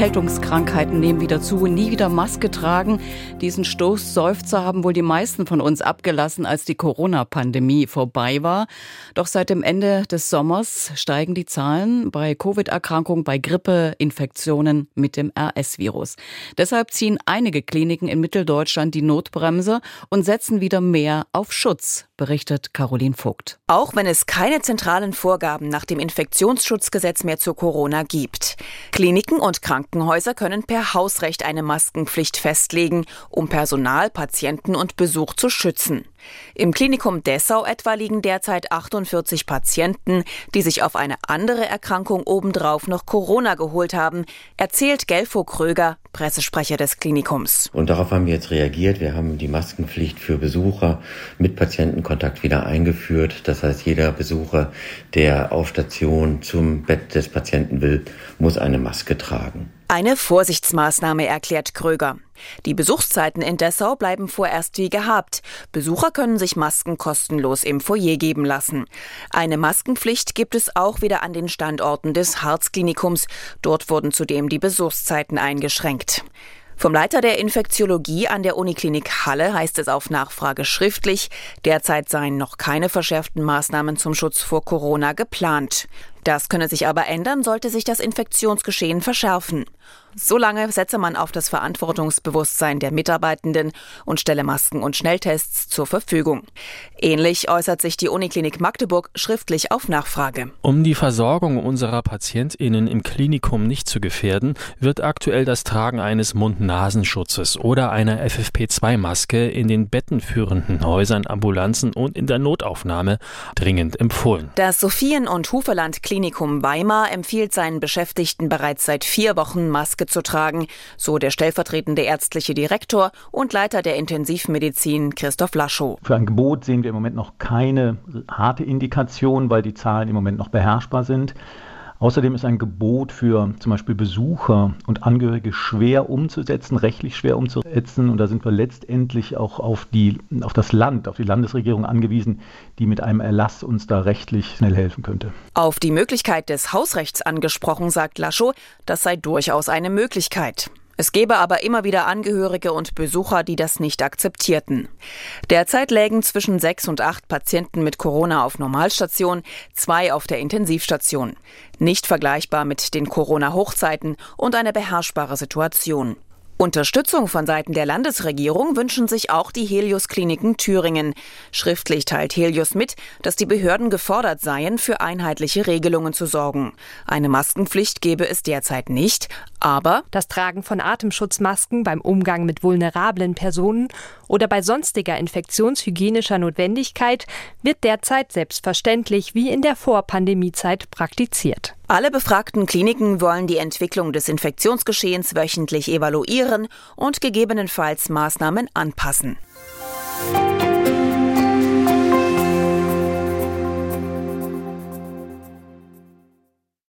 Erkältungskrankheiten nehmen wieder zu, nie wieder Maske tragen. Diesen Stoßseufzer haben wohl die meisten von uns abgelassen, als die Corona-Pandemie vorbei war. Doch seit dem Ende des Sommers steigen die Zahlen bei Covid-Erkrankungen, bei Grippeinfektionen mit dem RS-Virus. Deshalb ziehen einige Kliniken in Mitteldeutschland die Notbremse und setzen wieder mehr auf Schutz, berichtet Caroline Vogt. Auch wenn es keine zentralen Vorgaben nach dem Infektionsschutzgesetz mehr zu Corona gibt. Kliniken und Krankenhäuser können per Hausrecht eine Maskenpflicht festlegen, um Personal, Patienten und Besuch zu schützen. Im Klinikum Dessau etwa liegen derzeit 48 Patienten, die sich auf eine andere Erkrankung obendrauf noch Corona geholt haben, erzählt Gelfo Kröger, Pressesprecher des Klinikums. Und darauf haben wir jetzt reagiert. Wir haben die Maskenpflicht für Besucher mit Patientenkontakt wieder eingeführt. Das heißt, jeder Besucher, der auf Station zum Bett des Patienten will, muss eine Maske tragen. Eine Vorsichtsmaßnahme erklärt Kröger. Die Besuchszeiten in Dessau bleiben vorerst wie gehabt. Besucher können sich Masken kostenlos im Foyer geben lassen. Eine Maskenpflicht gibt es auch wieder an den Standorten des Harzklinikums. Dort wurden zudem die Besuchszeiten eingeschränkt. Vom Leiter der Infektiologie an der Uniklinik Halle heißt es auf Nachfrage schriftlich, derzeit seien noch keine verschärften Maßnahmen zum Schutz vor Corona geplant. Das könne sich aber ändern, sollte sich das Infektionsgeschehen verschärfen. Solange setze man auf das Verantwortungsbewusstsein der Mitarbeitenden und stelle Masken und Schnelltests zur Verfügung. Ähnlich äußert sich die Uniklinik Magdeburg schriftlich auf Nachfrage. Um die Versorgung unserer PatientInnen im Klinikum nicht zu gefährden, wird aktuell das Tragen eines Mund-Nasenschutzes oder einer FFP2-Maske in den bettenführenden Häusern, Ambulanzen und in der Notaufnahme dringend empfohlen. Das Sophien- und Huferland Klinikum Weimar empfiehlt seinen Beschäftigten bereits seit vier Wochen Maske zu tragen, so der stellvertretende ärztliche Direktor und Leiter der Intensivmedizin Christoph Laschow. Für ein Gebot sehen wir im Moment noch keine harte Indikation, weil die Zahlen im Moment noch beherrschbar sind. Außerdem ist ein Gebot für zum Beispiel Besucher und Angehörige schwer umzusetzen, rechtlich schwer umzusetzen. Und da sind wir letztendlich auch auf, die, auf das Land, auf die Landesregierung angewiesen, die mit einem Erlass uns da rechtlich schnell helfen könnte. Auf die Möglichkeit des Hausrechts angesprochen, sagt Laschow, das sei durchaus eine Möglichkeit. Es gebe aber immer wieder Angehörige und Besucher, die das nicht akzeptierten. Derzeit lägen zwischen sechs und acht Patienten mit Corona auf Normalstation, zwei auf der Intensivstation. Nicht vergleichbar mit den Corona-Hochzeiten und eine beherrschbare Situation. Unterstützung von Seiten der Landesregierung wünschen sich auch die Helios-Kliniken Thüringen. Schriftlich teilt Helios mit, dass die Behörden gefordert seien, für einheitliche Regelungen zu sorgen. Eine Maskenpflicht gebe es derzeit nicht, aber das Tragen von Atemschutzmasken beim Umgang mit vulnerablen Personen oder bei sonstiger infektionshygienischer Notwendigkeit wird derzeit selbstverständlich wie in der Vorpandemiezeit praktiziert. Alle befragten Kliniken wollen die Entwicklung des Infektionsgeschehens wöchentlich evaluieren und gegebenenfalls Maßnahmen anpassen.